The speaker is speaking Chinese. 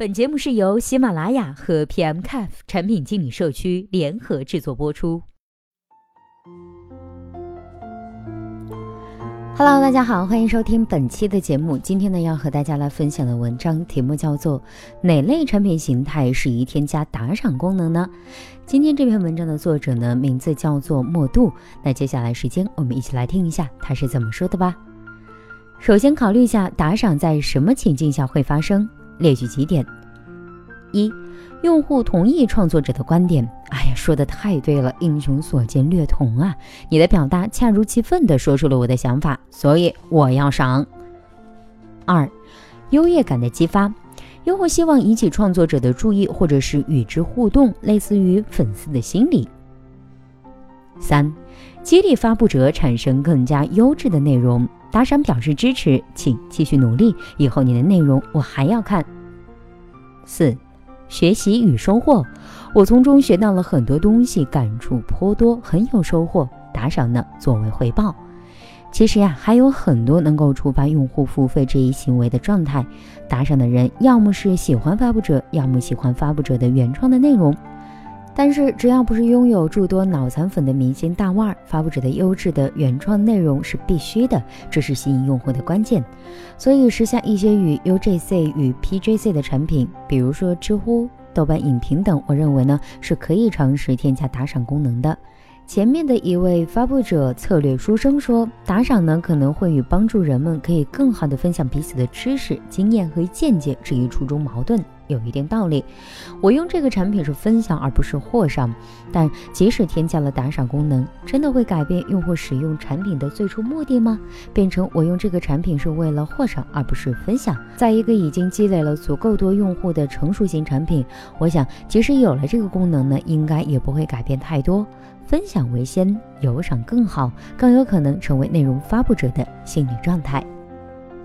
本节目是由喜马拉雅和 PMCAF 产品经理社区联合制作播出。Hello，大家好，欢迎收听本期的节目。今天呢，要和大家来分享的文章题目叫做《哪类产品形态适宜添加打赏功能呢？》今天这篇文章的作者呢，名字叫做莫度。那接下来时间，我们一起来听一下他是怎么说的吧。首先考虑一下打赏在什么情境下会发生。列举几点：一、用户同意创作者的观点。哎呀，说的太对了，英雄所见略同啊！你的表达恰如其分地说出了我的想法，所以我要赏。二、优越感的激发。用户希望引起创作者的注意，或者是与之互动，类似于粉丝的心理。三、激励发布者产生更加优质的内容。打赏表示支持，请继续努力，以后你的内容我还要看。四、学习与收获，我从中学到了很多东西，感触颇多，很有收获。打赏呢，作为回报。其实呀，还有很多能够触发用户付费这一行为的状态。打赏的人要么是喜欢发布者，要么喜欢发布者的原创的内容。但是，只要不是拥有诸多脑残粉的明星大腕，发布者的优质的原创内容是必须的，这是吸引用户的关键。所以，时下一些与 UGC 与 PGC 的产品，比如说知乎、豆瓣影评等，我认为呢是可以尝试添加打赏功能的。前面的一位发布者策略书生说，打赏呢可能会与帮助人们可以更好的分享彼此的知识、经验和见解这一初衷矛盾。有一定道理，我用这个产品是分享而不是货上，但即使添加了打赏功能，真的会改变用户使用产品的最初目的吗？变成我用这个产品是为了货赏而不是分享？在一个已经积累了足够多用户的成熟型产品，我想即使有了这个功能呢，应该也不会改变太多。分享为先，有赏更好，更有可能成为内容发布者的心理状态。